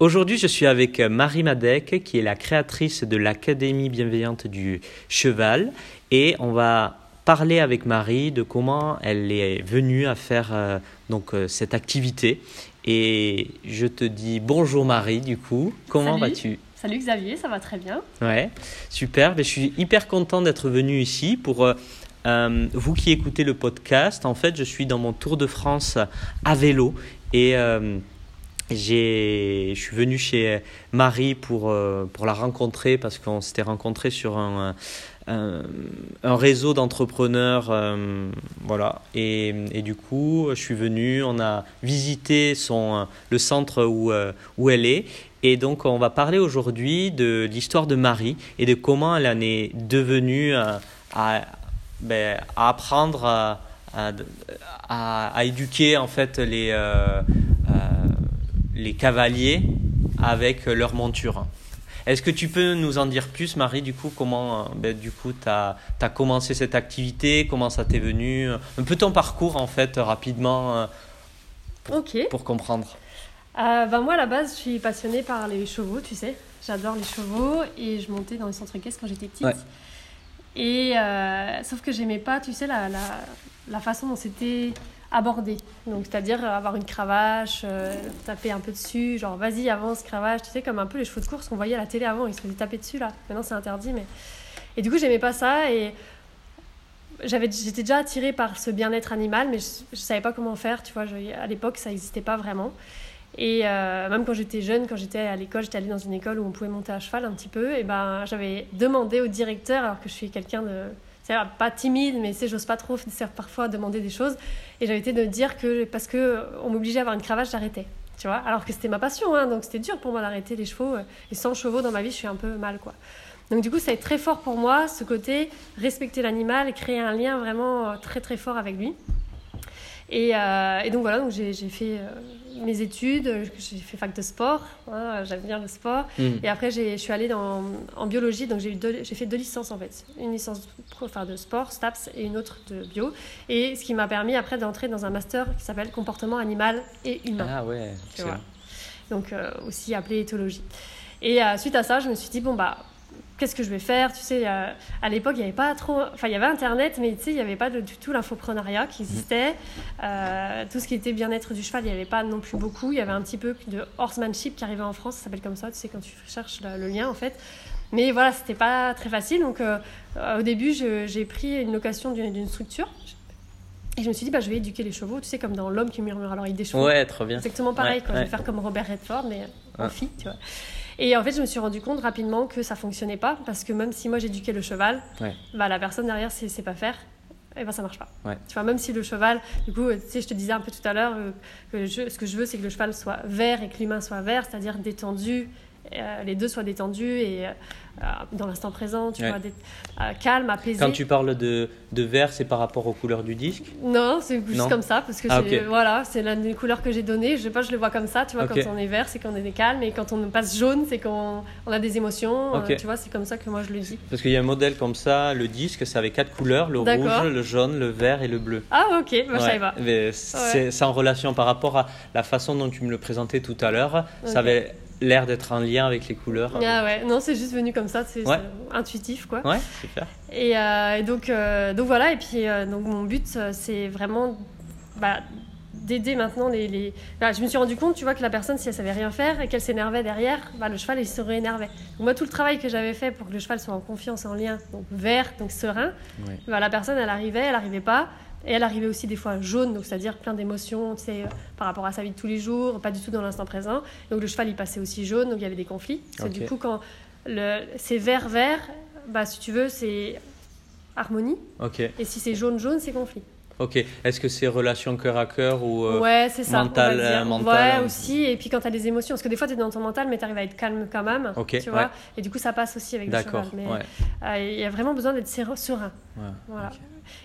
Aujourd'hui, je suis avec Marie Madec, qui est la créatrice de l'Académie bienveillante du cheval, et on va parler avec Marie de comment elle est venue à faire euh, donc euh, cette activité. Et je te dis bonjour Marie, du coup, comment vas-tu? Salut Xavier, ça va très bien. Ouais, super. Ben, je suis hyper content d'être venu ici pour euh, euh, vous qui écoutez le podcast. En fait, je suis dans mon tour de France à vélo et euh, je suis venu chez Marie pour, euh, pour la rencontrer parce qu'on s'était rencontrés sur un, un, réseau d'entrepreneurs. euh, voilà. Et, et du coup, je suis venu, on a visité son, le centre où, euh, où elle est. Et donc, on va parler aujourd'hui de l'histoire de Marie et de comment elle en est devenue à, ben, apprendre à, à, éduquer en fait les, les cavaliers avec leur monture. Est-ce que tu peux nous en dire plus, Marie, du coup, comment euh, ben, du coup, tu as, commencé cette activité, comment ça t'est venu? Un peu ton parcours, en fait, rapidement, euh, Ok. pour comprendre. Euh, ben moi à la base, je suis passionnée par les chevaux, tu sais. J'adore les chevaux et je montais dans les centres équestres quand j'étais petite. Ouais. Et euh, sauf que j'aimais pas, tu sais, la, la, la façon dont c'était abordé. Donc c'est-à-dire avoir une cravache, euh, taper un peu dessus, genre vas-y avance cravache, tu sais comme un peu les chevaux de course qu'on voyait à la télé avant, ils se faisaient taper dessus là. Maintenant c'est interdit, mais et du coup j'aimais pas ça et j'avais j'étais déjà attirée par ce bien-être animal, mais je, je savais pas comment faire, tu vois. à l'époque ça n'existait pas vraiment. Et euh, même quand j'étais jeune, quand j'étais à l'école, j'étais allée dans une école où on pouvait monter à cheval un petit peu, et ben j'avais demandé au directeur, alors que je suis quelqu'un de. C'est pas timide, mais sais, j'ose pas trop parfois demander des choses. Et j'avais été de dire que parce que on m'obligeait à avoir une cravache, j'arrêtais. Tu vois, alors que c'était ma passion, hein, donc c'était dur pour moi d'arrêter les chevaux. euh, Et sans chevaux dans ma vie, je suis un peu mal, quoi. Donc du coup, ça a été très fort pour moi, ce côté respecter l'animal, créer un lien vraiment euh, très très fort avec lui. Et, euh, donc voilà, donc j'ai fait euh, mes études, j'ai fait fac de sport, hein, j'aime bien le sport. Mhm. Et après, je suis allée dans, en biologie, donc j'ai fait deux licences en fait. Une licence pro- enfin, de sport, STAPS, et une autre de bio. Et ce qui m'a permis après d'entrer dans un master qui s'appelle comportement animal et humain. Ah ouais, Tu excellent. vois. donc euh, aussi appelé éthologie. Et euh, suite à ça, je me suis dit, bon, bah, qu'est-ce que je vais faire Tu sais, euh, à l'époque, il n'y avait pas trop. Enfin, il y avait Internet, mais tu sais, il n'y avait pas de- du tout l'infoprenariat qui existait. Euh, tout ce qui était bien-être du cheval, il n'y avait pas non plus beaucoup. Il y avait un petit peu de horsemanship qui arrivait en France, ça s'appelle comme ça, tu sais, quand tu cherches le, le lien, en fait. Mais voilà, c'était pas très facile. Donc, euh, au début, j'ai pris une location d'une structure. Et je me suis dit, bah, je vais éduquer les chevaux, tu sais, comme dans L'homme qui murmure à l'oreille des chevaux. Ouais, trop bien. Exactement pareil, Ouais, quoi. Je vais faire comme Robert Redford, mais en Ouais. fille, tu vois. Et en fait, je me suis rendu compte rapidement que ça fonctionnait pas, parce que même si moi j'éduquais le cheval, Ouais. bah, la personne derrière sait, sait pas faire, et ben ça marche pas. Ouais. Tu vois, même si le cheval, du coup, tu sais, je te disais un peu tout à l'heure euh, que je- ce que je veux, c'est que le cheval soit vert et que l'humain soit vert, c'est-à-dire détendu, euh, les deux soient détendus et euh, euh, dans l'instant présent, tu Ouais. vois, euh, calme, apaisé. Quand tu parles de, de vert, c'est par rapport aux couleurs du disque? Non, c'est juste Non comme ça, parce que Ah, c'est ok. voilà, c'est l'une des couleurs que j'ai données. Je sais pas, je le vois comme ça, tu vois, quand on est vert, c'est qu'on est calme, et quand on passe jaune, c'est qu'on on a des émotions. tu vois, c'est comme ça que moi je le dis. Parce qu'il y a un modèle comme ça, le disque, c'est avec quatre couleurs, le rouge, le jaune, le vert et le bleu. Ah, ok, moi je savais pas. mais c'est c'est en relation par rapport à la façon dont tu me le présentais tout à l'heure. Ça avait l'air d'être en lien avec les couleurs. Ah ouais, non, c'est juste venu comme ça, c'est Ouais. intuitif, quoi. Ouais, super. Et, euh, et donc, euh, donc voilà, et puis euh, donc mon but, c'est vraiment bah, d'aider maintenant les. les... Bah, je me suis rendu compte, tu vois, que la personne, si elle savait rien faire et qu'elle s'énervait derrière, bah, le cheval, il se réénervait. Donc moi, tout le travail que j'avais fait pour que le cheval soit en confiance, en lien, donc vert, donc serein, Ouais. bah, la personne, elle arrivait, elle arrivait pas. Et elle arrivait aussi des fois jaune, donc c'est-à-dire plein d'émotions, tu sais, euh, par rapport à sa vie de tous les jours, pas du tout dans l'instant présent. Donc le cheval, il passait aussi jaune, donc il y avait des conflits. Parce que Ok. Du coup, quand le... c'est vert-vert, bah, si tu veux, c'est harmonie. Ok, Et si c'est jaune-jaune, c'est conflit. ok. Est-ce que c'est relation cœur à cœur ou euh, ouais, c'est ça. on mental, euh, mental, ouais, euh, aussi. Et puis quand tu as des émotions, parce que des fois, tu es dans ton mental, mais tu arrives à être calme quand même. Ok, tu vois ouais. Et du coup, ça passe aussi avec le cheval. D'accord. Mais Ouais. euh, il y a vraiment besoin d'être serein. ouais. Voilà.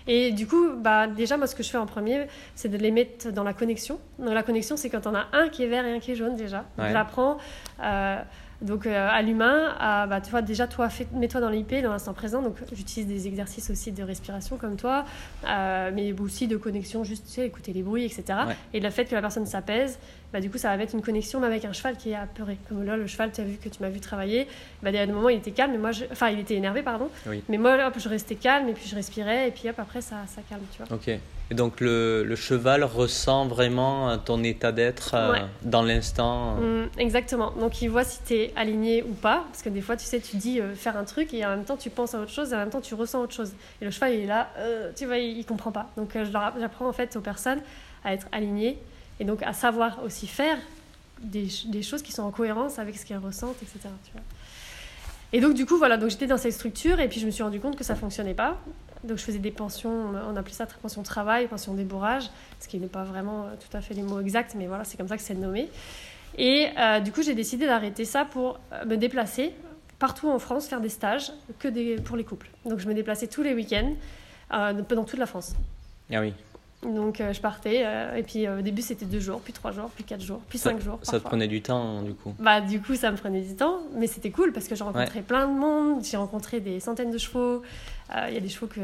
Et du coup, bah, déjà, moi, ce que je fais en premier, c'est de les mettre dans la connexion. Donc, la connexion, c'est quand on a un qui est vert et un qui est jaune, déjà. Ouais. J'apprends euh, Donc euh, à l'humain, à, bah, tu vois, déjà toi, mets-toi dans l'IP, dans l'instant présent. Donc j'utilise des exercices aussi de respiration comme toi, euh, mais aussi de connexion, juste tu sais, écouter les bruits, etc. Ouais. Et le fait que la personne s'apaise, bah, du coup ça va mettre une connexion même avec un cheval qui est apeuré. Comme là, le cheval, tu as vu que tu m'as vu travailler, bah, il y a des moments il était calme, mais moi, je- enfin il était énervé, pardon. Oui. Mais moi, hop, je restais calme et puis je respirais et puis hop, après ça, ça calme, tu vois. Ok. Et donc le, le cheval ressent vraiment euh, ton état d'être euh, Ouais. dans l'instant. Mm, exactement. Donc il voit si tu es aligné ou pas. Parce que des fois, tu sais, tu dis euh, faire un truc et en même temps, tu penses à autre chose et en même temps, tu ressens autre chose. Et le cheval, il est là, euh, tu vois, il, il comprend pas. Donc euh, j'apprends en fait aux personnes à être alignées et donc à savoir aussi faire des, des choses qui sont en cohérence avec ce qu'elles ressentent, etc. Et donc du coup, voilà, donc j'étais dans cette structure et puis je me suis rendu compte que ça fonctionnait pas. Donc je faisais des pensions, on appelait ça pension travail, pension débourrage, ce qui n'est pas vraiment euh, tout à fait les mots exacts, mais voilà, c'est comme ça que c'est nommé. Et euh, du coup, j'ai décidé d'arrêter ça pour euh, me déplacer partout en France, faire des stages que pour les couples. Donc je me déplaçais tous les week-ends euh, dans toute la France. Ah oui. Donc euh, je partais, euh, et puis euh, au début c'était deux jours, puis trois jours, puis quatre jours, puis Ça- cinq jours. Ça te prenait du temps du coup. Bah, du coup, ça me prenait du temps, mais c'était cool parce que j'ai rencontré plein de monde, j'ai rencontré des centaines de chevaux. Euh, Il y a des chevaux, que,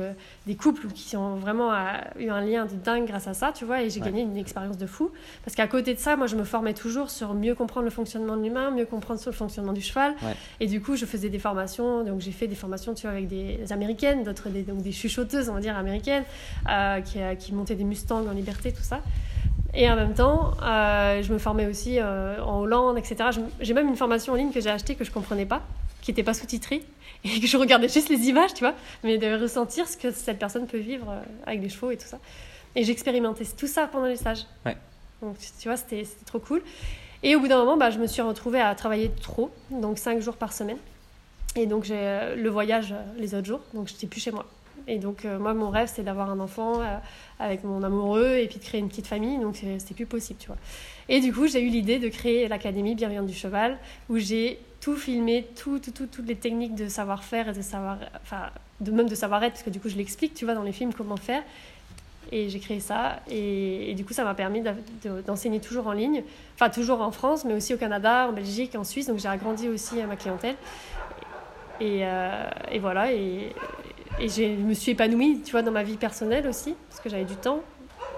des couples qui ont vraiment euh, eu un lien de dingue grâce à ça, tu vois, et j'ai Ouais. gagné une expérience de fou. Parce qu'à côté de ça, moi, je me formais toujours sur mieux comprendre le fonctionnement de l'humain, mieux comprendre sur le fonctionnement du cheval. Ouais. Et du coup, je faisais des formations, donc j'ai fait des formations, tu vois, avec des américaines, d'autres des, donc des chuchoteuses, on va dire, américaines, euh, qui, qui montaient des Mustangs en liberté, tout ça. Et en même temps, euh, je me formais aussi euh, en Hollande, etc. J'ai même une formation en ligne que j'ai achetée que je comprenais pas, qui n'était pas sous-titrée, et que je regardais juste les images, tu vois, mais de ressentir ce que cette personne peut vivre euh, avec des chevaux et tout ça. Et j'expérimentais tout ça pendant les stages. Ouais. Donc, tu vois, c'était trop cool. Et au bout d'un moment, bah, je me suis retrouvée à travailler trop, donc 5 jours par semaine. Et donc, j'ai euh, le voyage euh, les autres jours, donc j'étais plus chez moi. Et donc, euh, moi, mon rêve, c'est d'avoir un enfant avec mon amoureux et puis de créer une petite famille, donc c'est- c'était plus possible, tu vois. Et du coup, j'ai eu l'idée de créer l'Académie Bienveillante du Cheval, où j'ai tout filmé, tout, tout, tout- toutes les techniques de savoir-faire et de savoir, enfin, de même de savoir-être, parce que du coup, je l'explique, tu vois, dans les films, comment faire. Et j'ai créé ça, et, du coup, ça m'a permis d'enseigner toujours en ligne, enfin, toujours en France, mais aussi au Canada, en Belgique, en Suisse, donc j'ai agrandi aussi euh, ma clientèle. Et, euh, et voilà, et, et je me suis épanouie, tu vois, dans ma vie personnelle aussi, parce que j'avais du temps.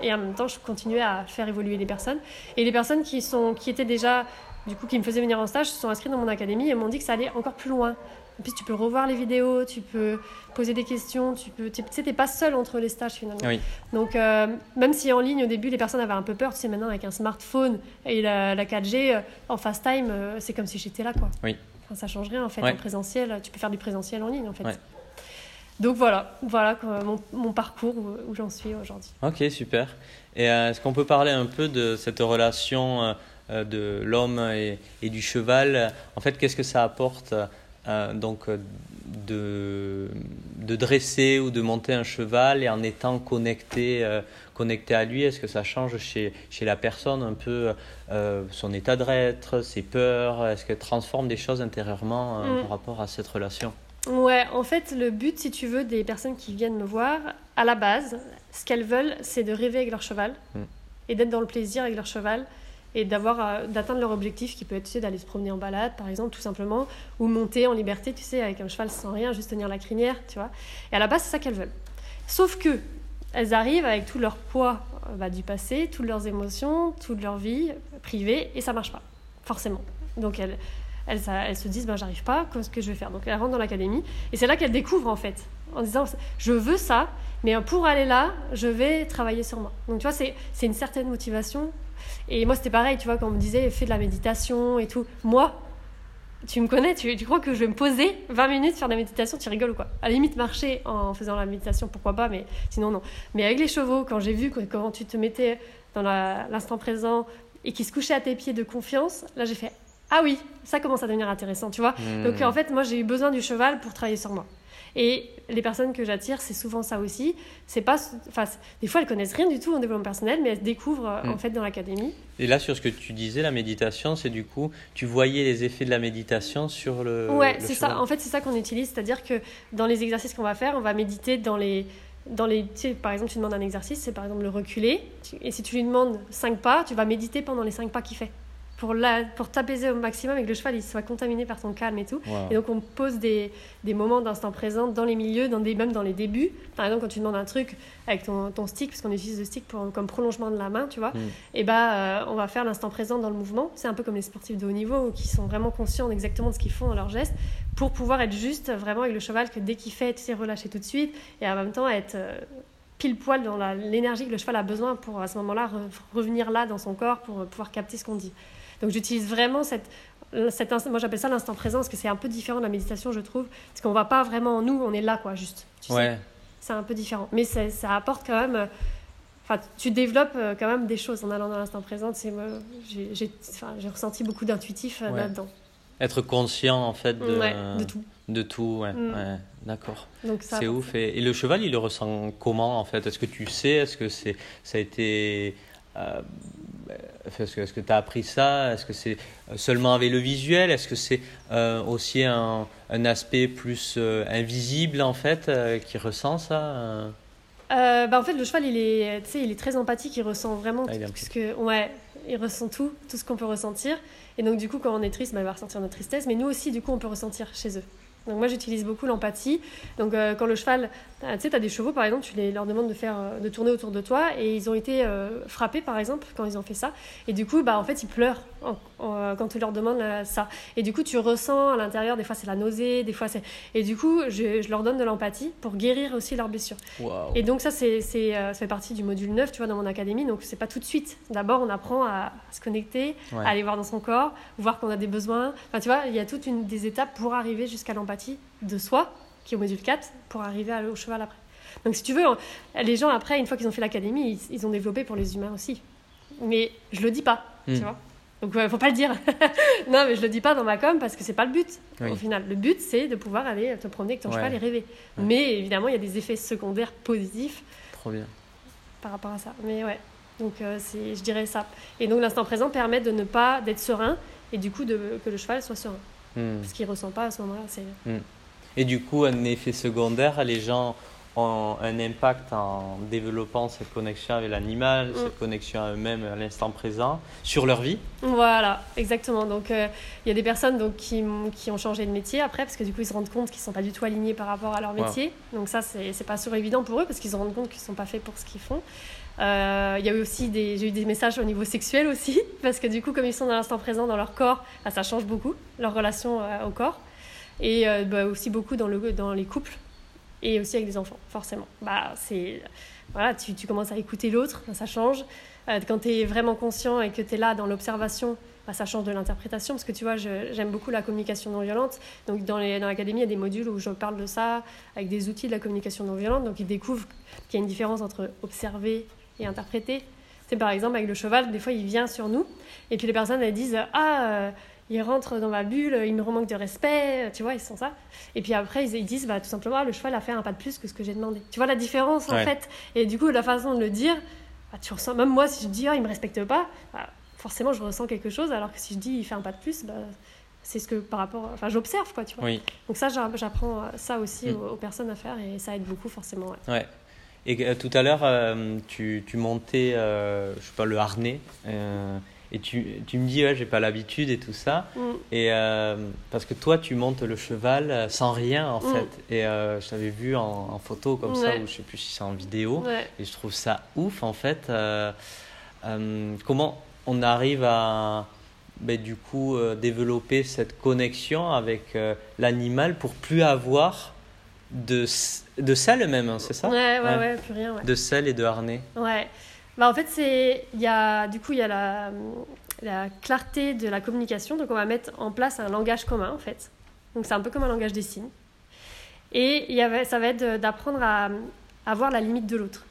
Et en même temps, je continuais à faire évoluer les personnes. Et les personnes qui, sont, qui étaient déjà, du coup, qui me faisaient venir en stage, se sont inscrites dans mon académie et m'ont dit que ça allait encore plus loin. En plus, tu peux revoir les vidéos, tu peux poser des questions, tu peux, tu sais, t'es pas seul entre les stages finalement. Oui. Donc, euh, même si en ligne, au début, les personnes avaient un peu peur, tu sais, maintenant, avec un smartphone et la, la 4G, euh, en FaceTime, euh, c'est comme si j'étais là, quoi. Oui. Enfin, ça change rien, en fait, Ouais. en présentiel. Tu peux faire du présentiel en ligne, en fait. Ouais. Donc voilà, voilà mon, mon parcours où, où j'en suis aujourd'hui. Ok, super. Et euh, est-ce qu'on peut parler un peu de cette relation euh, de l'homme et, et du cheval. En fait, qu'est-ce que ça apporte euh, donc euh, de, de dresser ou de monter un cheval et en étant connecté, euh, connecté à lui? Est-ce que ça change chez, chez la personne un peu euh, son état d'être, ses peurs? Est-ce qu'elle transforme des choses intérieurement euh, Mm. par rapport à cette relation? Ouais, en fait, le but, si tu veux, des personnes qui viennent me voir, à la base, ce qu'elles veulent, c'est de rêver avec leur cheval Mm. et d'être dans le plaisir avec leur cheval et d'avoir euh, d'atteindre leur objectif qui peut être tu sais, d'aller se promener en balade par exemple tout simplement ou monter en liberté tu sais avec un cheval sans rien juste tenir la crinière tu vois. Et à la base c'est ça qu'elles veulent. Sauf que elles arrivent avec tout leur poids euh, bah, du passé toutes leurs émotions toute leur vie privée et ça marche pas forcément. Donc elles elles, elles se disent ben j'arrive pas qu'est-ce que je vais faire? Donc elles rentrent dans l'académie et c'est là qu'elles découvrent en fait en disant je veux ça mais pour aller là je vais travailler sur moi. Donc tu vois c'est une certaine motivation et moi, c'était pareil, tu vois, quand on me disait fais de la méditation et tout. Moi, tu me connais, tu, tu crois que je vais me poser 20 minutes faire de la méditation, tu rigoles ou quoi? À la limite, marcher en faisant la méditation, pourquoi pas, mais sinon, non. Mais avec les chevaux, quand j'ai vu que, comment tu te mettais dans l'instant présent et qui se couchaient à tes pieds de confiance, là, j'ai fait ah oui, ça commence à devenir intéressant, tu vois? Donc Hmm. en fait, moi j'ai eu besoin du cheval pour travailler sur moi. Et les personnes que j'attire, c'est souvent ça aussi. C'est pas, enfin, des fois elles connaissent rien du tout en développement personnel, mais elles découvrent euh, en Mm. fait dans l'académie. Et là, sur ce que tu disais, la méditation, c'est du coup, tu voyais les effets de la méditation sur le. ouais, c'est ça. En fait, c'est ça qu'on utilise, c'est-à-dire que dans les exercices qu'on va faire, on va méditer dans les, dans les, tu sais, par exemple, tu demandes un exercice, c'est par exemple le reculer, et si tu lui demandes 5 pas, tu vas méditer pendant les 5 pas qu'il fait pour, la, pour t'apaiser au maximum et que le cheval il soit contaminé par ton calme et tout. Wow. Et donc on pose des, des moments d'instant présent dans les milieux, dans des, même dans les débuts. Par exemple, quand tu demandes un truc avec ton, ton stick, parce qu'on utilise le stick pour, comme prolongement de la main, tu vois, Mm. et bah euh, on va faire l'instant présent dans le mouvement. C'est un peu comme les sportifs de haut niveau qui sont vraiment conscients exactement de ce qu'ils font dans leurs gestes pour pouvoir être juste vraiment avec le cheval que dès qu'il fait, tu sais, relâcher tout de suite et en même temps être euh, pile poil dans l'énergie que le cheval a besoin pour à ce moment-là re- revenir là dans son corps pour pouvoir capter ce qu'on dit. Donc j'utilise vraiment cette, cet instant, moi j'appelle ça l'instant présent parce que c'est un peu différent de la méditation je trouve parce qu'on va pas vraiment en nous, on est là quoi juste. Tu sais c'est un peu différent. Mais ça, apporte quand même. euh, Enfin, tu développes euh, quand même des choses en allant dans l'instant présent. C'est, moi, j'ai, ressenti beaucoup d'intuitif euh, Ouais. là-dedans. Être conscient en fait de, Ouais, de tout. de tout, ouais. Mm. D'accord. C'est ouf. Et, et le cheval, il le ressent comment en fait? Est-ce que tu sais? Est-ce que c'est, ça a été. Euh, est-ce que tu as appris ça? Est-ce que c'est seulement avec le visuel? Est-ce que c'est euh, aussi un, un aspect plus euh, invisible en fait euh, qui ressent ça euh? Euh, bah, en fait, le cheval, il est, il est très empathique. Il ressent vraiment Ah, tout ce que, ouais, il ressent tout, tout ce qu'on peut ressentir. Et donc, du coup, quand on est triste, bah, il va ressentir notre tristesse. Mais nous aussi, du coup, on peut ressentir chez eux. Donc moi, j'utilise beaucoup l'empathie. Donc euh, quand le cheval, ah, tu sais, tu as des chevaux, par exemple, tu les, leur demandes de, faire, euh, de tourner autour de toi et ils ont été euh, frappés, par exemple, quand ils ont fait ça. Et du coup, bah, en fait, ils pleurent en- en- quand tu leur demandes euh, ça. Et du coup, tu ressens à l'intérieur, des fois c'est la nausée, des fois c'est... Et du coup, je, je leur donne de l'empathie pour guérir aussi leurs blessures. Et donc ça, c'est, c'est, euh, ça fait partie du module 9, tu vois, dans mon académie. Donc c'est pas tout de suite. D'abord, on apprend à, se connecter, Ouais. à aller voir dans son corps, voir qu'on a des besoins. Enfin, tu vois, il y a toute une des étapes pour arriver jusqu'à l'empathie de soi, qui est au module 4, pour arriver au cheval après. Donc si tu veux, on- les gens après, une fois qu'ils ont fait l'académie, ils, ils ont développé pour les humains aussi. Mais je le dis pas, Hmm. tu vois. Donc il faut pas le dire. non, mais je le dis pas dans ma com parce que c'est pas le but. Oui. Au final, le but c'est de pouvoir aller te promener avec ton Ouais. cheval et rêver. Ouais. Mais évidemment, il y a des effets secondaires positifs Trop bien. par rapport à ça. Mais ouais, donc euh, c'est, je dirais ça. Et donc l'instant présent permet de ne pas d'être serein et du coup de, que le cheval soit serein. Hmm. Parce qu'il ressent pas à ce moment-là. C'est... Et du coup, un effet secondaire, les gens ont un impact en développant cette connexion avec l'animal, Mm. cette connexion à eux-mêmes à l'instant présent, sur leur vie. Voilà, exactement. Donc euh, il y a des personnes donc, qui, qui ont changé de métier après parce que du coup ils se rendent compte qu'ils sont pas du tout alignés par rapport à leur Wow. métier. Donc ça c'est, c'est pas sûr évident pour eux parce qu'ils se rendent compte qu'ils sont pas faits pour ce qu'ils font. Euh, Il y a eu aussi des, j'ai eu des messages au niveau sexuel aussi parce que du coup comme ils sont dans l'instant présent dans leur corps, bah, ça change beaucoup leur relation euh, au corps et euh, bah, aussi beaucoup dans, le, dans les couples et aussi avec des enfants forcément. Bah c'est voilà, tu, tu commences à écouter l'autre, ça change. Quand tu es vraiment conscient et que tu es là dans l'observation, bah, ça change de l'interprétation parce que tu vois, j'aime beaucoup la communication non violente. Donc dans les- dans l'académie, il y a des modules où je parle de ça avec des outils de la communication non violente. Donc ils découvrent qu'il y a une différence entre observer et interpréter. C'est par exemple avec le cheval, des fois il vient sur nous et puis les personnes elles disent ah euh, il rentre dans ma bulle, il me remanque de respect, tu vois, ils sont ça. Et puis après, ils, ils disent bah, tout simplement, Ah, le cheval a fait un pas de plus que ce que j'ai demandé. Tu vois la différence en fait Et du coup, la façon de le dire, bah, tu ressens, même moi, si je dis, ah, il me respecte pas, bah, forcément, je ressens quelque chose, alors que si je dis, il fait un pas de plus, bah, c'est ce que par rapport. Enfin, j'observe, quoi, tu vois. Oui. Donc, ça, j'a- j'apprends ça aussi Mm. aux, aux personnes à faire et ça aide beaucoup, forcément. ouais. Ouais. Et euh, tout à l'heure, euh, tu, tu montais, euh, je sais pas, le harnais. euh, et tu, tu me dis, ouais, j'ai pas l'habitude et tout ça. Mm. Et parce que toi, tu montes le cheval sans rien en Mm. fait. Et je t'avais vu en, en photo comme ça, ou je sais plus si c'est en vidéo. Ouais. Et je trouve ça ouf en fait. comment on arrive à ben, du coup développer cette connexion avec l'animal pour plus avoir de, de sel même, hein, c'est ça Ouais, ouais, Ouais. ouais, plus rien, ouais. De sel et de harnais. Ouais. Bah, en fait, c'est il y a du coup il y a la, la clarté de la communication. Donc on va mettre en place un langage commun en fait. Donc c'est un peu comme un langage des signes. Et il y avait, ça va être d'apprendre à, à voir la limite de l'autre.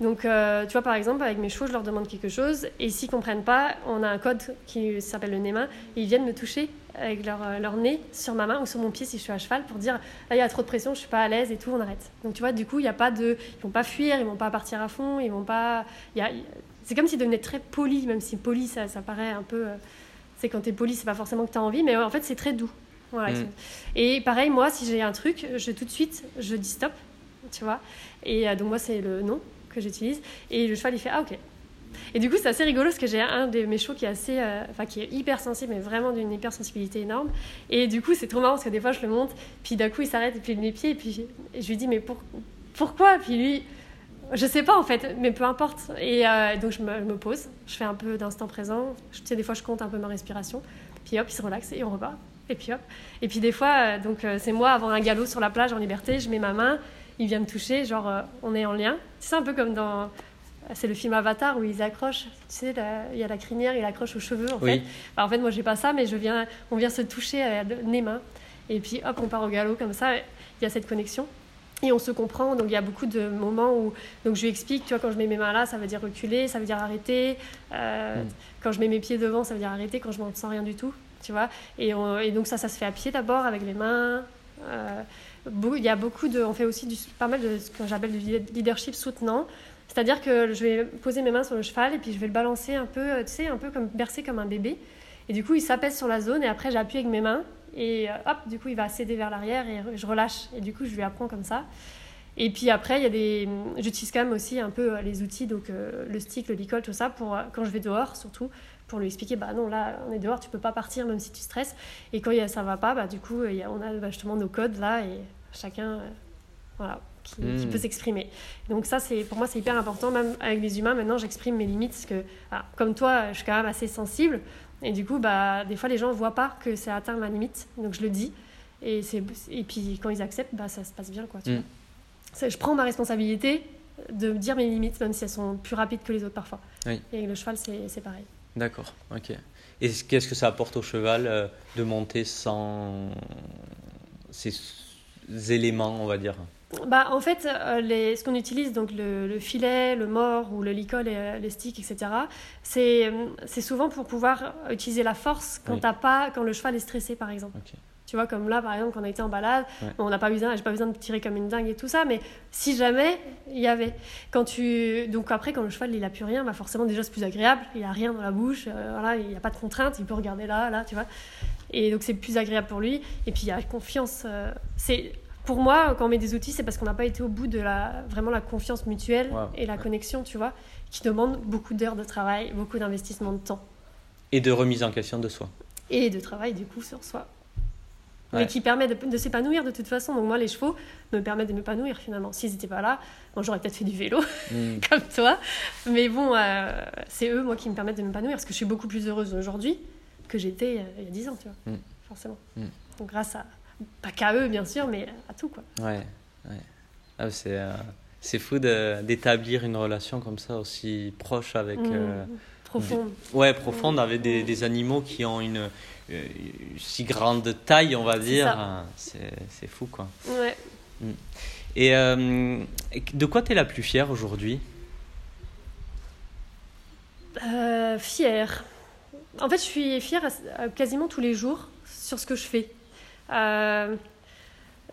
Donc, euh, tu vois, par exemple, avec mes chevaux, je leur demande quelque chose, et s'ils comprennent pas, on a un code qui s'appelle le NEMA, et ils viennent me toucher avec leur, euh, leur nez sur ma main ou sur mon pied si je suis à cheval pour dire là il y a trop de pression, je suis pas à l'aise et tout, on arrête. Donc tu vois, du coup, il y a pas de, ils vont pas fuir, ils vont pas partir à fond, ils vont pas, y a- c'est comme s'ils devenaient très polis, même si poli ça, ça paraît un peu, euh, c'est quand t'es poli, c'est pas forcément que t'as envie, mais en fait c'est très doux. Voilà, Mm. Et pareil, moi, si j'ai un truc, je tout de suite, je dis stop, tu vois. Et donc moi, c'est le non que j'utilise. Et le cheval, il fait ah ok. Et du coup, c'est assez rigolo parce que j'ai un de mes chevaux qui est assez, euh, qui est hyper sensible, mais vraiment d'une hypersensibilité énorme. Et du coup, c'est trop marrant parce que des fois, je le monte, puis d'un coup, il s'arrête et puis il mes pieds, et puis je lui dis mais pour, pourquoi? Puis lui, je sais pas en fait, mais peu importe. Et euh, donc je me, pose, je fais un peu d'instant présent. Je, des fois, je compte un peu ma respiration. Puis hop, il se relaxe et on repart. Et puis hop. Et puis des fois, euh, donc c'est moi avant un galop sur la plage en liberté, je mets ma main, il vient me toucher, genre on est en lien. C'est un peu comme dans c'est le film Avatar où ils accrochent, tu sais, il y a la crinière, il accroche aux cheveux en fait. en fait, moi j'ai pas ça, mais je viens, on vient se toucher à nez main, et puis hop, on part au galop comme ça. Il y a cette connexion et on se comprend. Donc il y a beaucoup de moments où donc je lui explique, tu vois, quand je mets mes mains là, ça veut dire reculer, ça veut dire arrêter. Euh, mm. Quand je mets mes pieds devant, ça veut dire arrêter. Quand je m'en sens rien du tout, tu vois. Et, et, donc ça, ça se fait à pied d'abord avec les mains. Euh, il y a beaucoup de, on fait aussi pas mal de ce que j'appelle du leadership soutenant. C'est-à-dire que je vais poser mes mains sur le cheval et puis je vais le balancer un peu, euh, tu sais, un peu comme bercer comme un bébé. Et du coup, il s'apaise sur la zone et après, j'appuie avec mes mains et euh, hop, du coup, il va céder vers l'arrière et je relâche. Et du coup, je lui apprends comme ça. Et puis après, des, j'utilise quand même aussi un peu euh, les outils, donc le stick, le licol, tout ça, pour quand je vais dehors surtout, pour lui expliquer, bah non, là, on est dehors, tu peux pas partir même si tu stresses. Et quand ça va pas, bah du coup, on a bah, justement nos codes là et chacun, voilà, qui, hmm. peut s'exprimer. Donc ça, c'est pour moi, c'est hyper important. Même avec les humains, maintenant, j'exprime mes limites parce que, ah, comme toi, je suis quand même assez sensible. Et du coup, bah, des fois, les gens ne voient pas que c'est atteint ma limite. Donc je le dis. Et, et puis quand ils acceptent, bah, ça se passe bien. Quoi, tu hmm. vois. Je prends ma responsabilité de dire mes limites, même si elles sont plus rapides que les autres parfois. Et avec le cheval, c'est pareil. D'accord, ok. Et qu'est-ce que ça apporte au cheval euh, de monter sans ces éléments, on va dire? Bah, en fait, euh, les, ce qu'on utilise, donc le, filet, le mort ou le licol, et, euh, les sticks, etc., c'est, c'est souvent pour pouvoir utiliser la force quand, pas, quand le cheval est stressé, par exemple. Tu vois, comme là, par exemple, quand on a été en balade, on n'a pas besoin, j'ai pas besoin de tirer comme une dingue et tout ça, mais si jamais il y avait. Quand tu... Donc après, quand le cheval, il a plus rien, bah forcément, déjà, c'est plus agréable. Il a rien dans la bouche, euh, voilà, il n'y a pas de contrainte, il peut regarder là, là, tu vois. Et donc, c'est plus agréable pour lui. Et puis, il y a confiance. c'est pour moi, quand on met des outils, c'est parce qu'on n'a pas été au bout de la, vraiment la confiance mutuelle et la connexion, tu vois, qui demande beaucoup d'heures de travail, beaucoup d'investissement de temps. Et de remise en question de soi. Et de travail, du coup, sur soi. Mais qui permet de, s'épanouir de toute façon. Donc moi, les chevaux me permettent de m'épanouir finalement. S'ils n'étaient pas là, bon, j'aurais peut-être fait du vélo, hmm. comme toi. Mais bon, euh, c'est eux, moi, qui me permettent de m'épanouir. Parce que je suis beaucoup plus heureuse aujourd'hui que j'étais euh, il y a 10 ans, tu vois. Hmm. Forcément. Hmm. Donc grâce à, pas qu'à eux, bien sûr, mais à tout, quoi. Ouais, ouais. Ah, c'est, euh, c'est fou d'établir une relation comme ça, aussi proche avec... Euh, profonde. ouais, profonde, avec des, des, animaux qui ont une, euh, si grande taille, on va dire. C'est, fou, quoi. Ouais. Mmh. Et de quoi tu es la plus fière aujourd'hui? Fière. En fait, je suis fière quasiment tous les jours sur ce que je fais. Euh,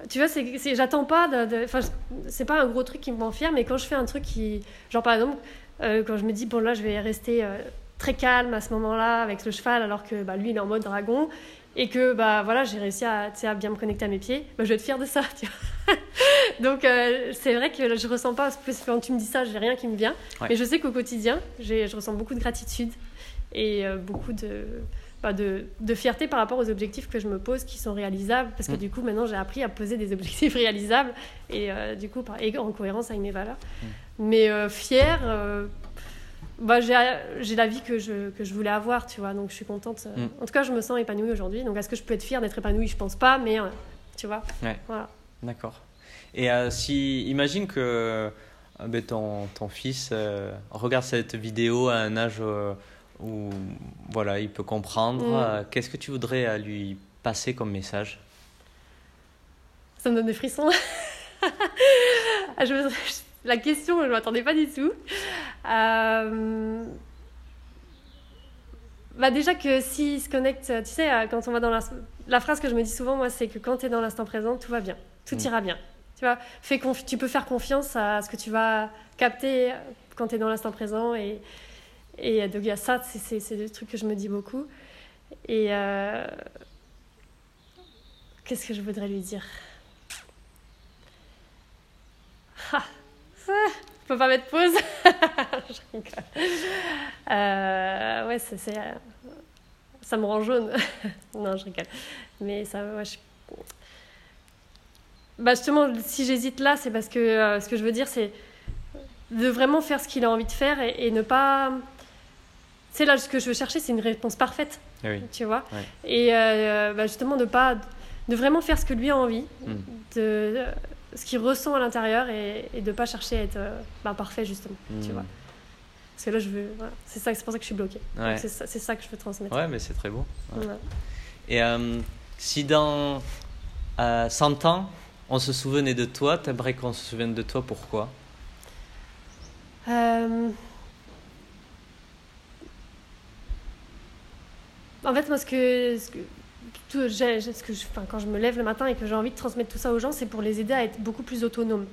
tu vois, c'est, j'attends pas. Enfin, c'est pas un gros truc qui me rend fier, mais quand je fais un truc qui. Genre, par exemple, euh, quand je me dis, bon, là, je vais rester euh, très calme à ce moment-là avec le cheval, alors que bah, lui, il est en mode dragon, et que bah, voilà, j'ai réussi à, à bien me connecter à mes pieds, bah, je vais être fière de ça, tu vois. Donc, c'est vrai que je ressens pas. Quand tu me dis ça, j'ai rien qui me vient. Mais je sais qu'au quotidien, je ressens beaucoup de gratitude et beaucoup de de, de, fierté par rapport aux objectifs que je me pose qui sont réalisables parce que mm. du coup maintenant j'ai appris à poser des objectifs réalisables et euh, du coup et en cohérence avec mes valeurs mm. mais euh, fière euh, bah, j'ai la vie que je, que je voulais avoir tu vois donc je suis contente mm. en tout cas je me sens épanouie aujourd'hui donc est-ce que je peux être fière d'être épanouie? Je pense pas mais tu vois voilà d'accord et si imagine que ben, ton, ton, fils regarde cette vidéo à un âge où voilà, il peut comprendre. Mm. Euh, qu'est-ce que tu voudrais à lui passer comme message? Ça me donne des frissons. Ah, la question, je ne m'attendais pas du tout. Euh... Bah déjà que s'il se connecte, tu sais, euh, quand on va dans la... La phrase que je me dis souvent, moi, c'est que quand tu es dans l'instant présent, tout va bien. Tout mm. ira bien. Tu vois, fais tu peux faire confiance à ce que tu vas capter quand tu es dans l'instant présent et, et donc il y a ça, c'est des trucs que je me dis beaucoup. Et euh, qu'est-ce que je voudrais lui dire? Ah, Je peux pas mettre pause. je rigole. Euh, ouais, euh, ça me rend jaune. non, je rigole. Mais ça, ouais, je... bah justement, si j'hésite là, c'est parce que euh, ce que je veux dire, c'est de vraiment faire ce qu'il a envie de faire et ne pas. C'est là ce que je veux chercher, c'est une réponse parfaite, oui. tu vois. Et euh, bah, justement, de pas, de vraiment faire ce que lui a envie, Mm. de ce qu'il ressent à l'intérieur et, et de pas chercher à être euh, bah, parfait justement, tu Mm. vois. Parce que là, je veux, voilà. c'est ça, c'est pour ça que je suis bloquée. Ouais. C'est ça, que je veux transmettre. Ouais, mais c'est très beau. Ouais. Et euh, si dans euh, 100 ans, on se souvenait de toi, t'aimerais qu'on se souvienne de toi, pourquoi? En fait, moi, ce que, quand je me lève le matin et que j'ai envie de transmettre tout ça aux gens, c'est pour les aider à être beaucoup plus autonomes,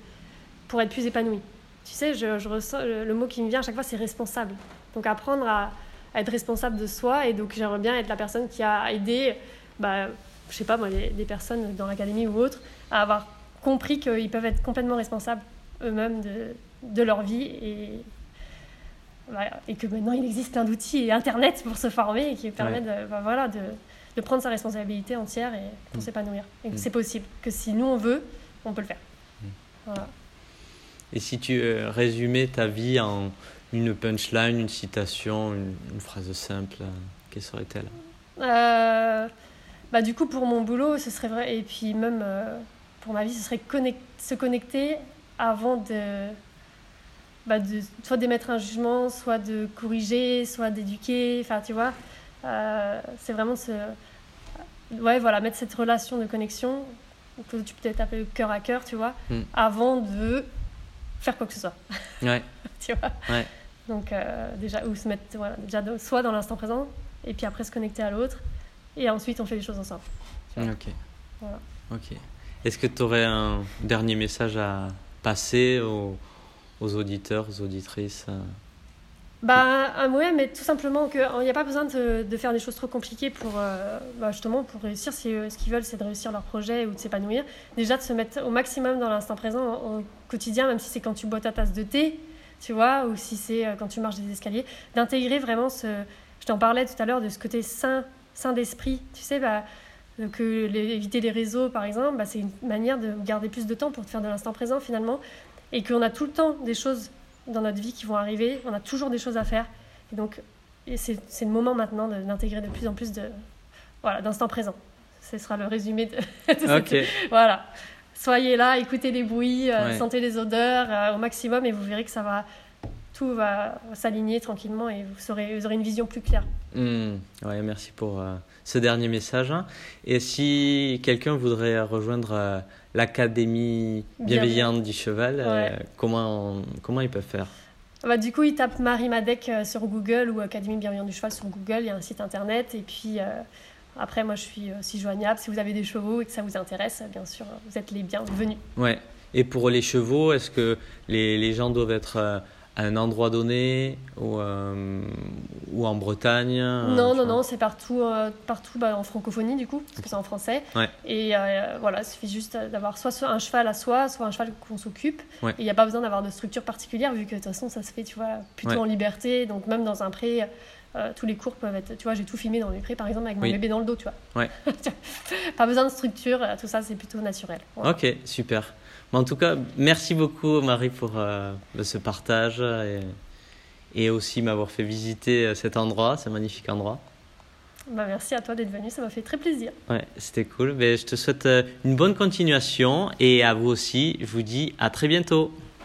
pour être plus épanouis. Tu sais, je, ressens, le, mot qui me vient à chaque fois, c'est responsable. Donc apprendre à, être responsable de soi, et donc j'aimerais bien être la personne qui a aidé, bah, je sais pas des personnes dans l'académie ou autre, à avoir compris qu'ils peuvent être complètement responsables eux-mêmes de, de leur vie et, voilà, et que maintenant il existe plein d'outils et internet pour se former et qui permettent de, bah, voilà, de, de prendre sa responsabilité entière et pour Mm. s'épanouir. Et que Mm. c'est possible, que si nous on veut, on peut le faire. Mm. Voilà. Et si tu euh, résumais ta vie en une punchline, une citation, une, une phrase simple, euh, quelle serait-elle? Euh, bah, du coup, pour mon boulot, ce serait vrai, et puis même pour ma vie, ce serait connect- se connecter avant de, bah, de soit d'émettre un jugement, soit de corriger, soit d'éduquer. Enfin, tu vois, euh, c'est vraiment ce. Ouais, voilà, mettre cette relation de connexion que tu peux peut-être appeler cœur à cœur, tu vois, Mm. avant de faire quoi que ce soit. Ouais, tu vois. Ouais. Donc euh, déjà, ou se mettre voilà, déjà soit dans l'instant présent, et puis après se connecter à l'autre, et ensuite on fait les choses ensemble. ok. Voilà. Ok. Est-ce que tu aurais un dernier message à passer aux, aux auditeurs, aux auditrices euh Bah un ouais, mais tout simplement qu'il n'y a pas besoin de, faire des choses trop compliquées pour euh, bah, justement pour réussir. Si euh, ce qu'ils veulent, c'est de réussir leur projet ou de s'épanouir, déjà de se mettre au maximum dans l'instant présent au quotidien, même si c'est quand tu bois ta tasse de thé, tu vois, ou si c'est euh, quand tu marches des escaliers, d'intégrer vraiment ce. Je t'en parlais tout à l'heure de ce côté sain, sain d'esprit. Tu sais, bah, euh, que les- éviter les réseaux, par exemple, bah, c'est une manière de garder plus de temps pour te faire de l'instant présent finalement, et qu'on a tout le temps des choses dans notre vie qui vont arriver. On a toujours des choses à faire, et donc et c'est c'est le moment maintenant de- d'intégrer de plus en plus de voilà d'instant présent. Ce sera le résumé de, de cette- Ok. voilà. Soyez là, écoutez les bruits, euh, Ouais. sentez les odeurs euh, au maximum et vous verrez que ça va, tout va s'aligner tranquillement et vous aurez une vision plus claire. Hmm, ouais, merci pour euh, ce dernier message. hein. Et si quelqu'un voudrait rejoindre euh, l'Académie bienveillante du cheval, euh, Ouais. comment, comment ils peuvent faire? Bah, du coup, ils tapent Marie Madec euh, sur Google ou Académie Bienveillante du Cheval sur Google. Il y a un site internet. Et puis après, moi, je suis aussi joignable. Si vous avez des chevaux et que ça vous intéresse, bien sûr, vous êtes les bienvenus. Ouais. Et pour les chevaux, est-ce que les, les gens doivent être à un endroit donné ou, euh, ou en Bretagne euh, non, non, vois non, c'est partout, euh, partout bah, en francophonie, du coup, parce que c'est en français. Ouais. Et euh, voilà, il suffit juste d'avoir soit un cheval à soi, soit un cheval qu'on s'occupe. Ouais. Et il n'y a pas besoin d'avoir de structure particulière, vu que de toute façon, ça se fait, tu vois, plutôt Ouais. en liberté. Donc même dans un pré, tous les cours peuvent être... Tu vois, j'ai tout filmé dans mes prés, par exemple, avec mon Oui. bébé dans le dos, tu vois. Pas besoin de structure, tout ça, c'est plutôt naturel. Voilà. Ok, super. Mais en tout cas, merci beaucoup Marie pour euh, ce partage et, et aussi m'avoir fait visiter euh, cet endroit, ce magnifique endroit. Bah, merci à toi d'être venu, ça m'a fait très plaisir. Ouais, c'était cool. Ben, je te souhaite euh, une bonne continuation et à vous aussi, je vous dis à très bientôt.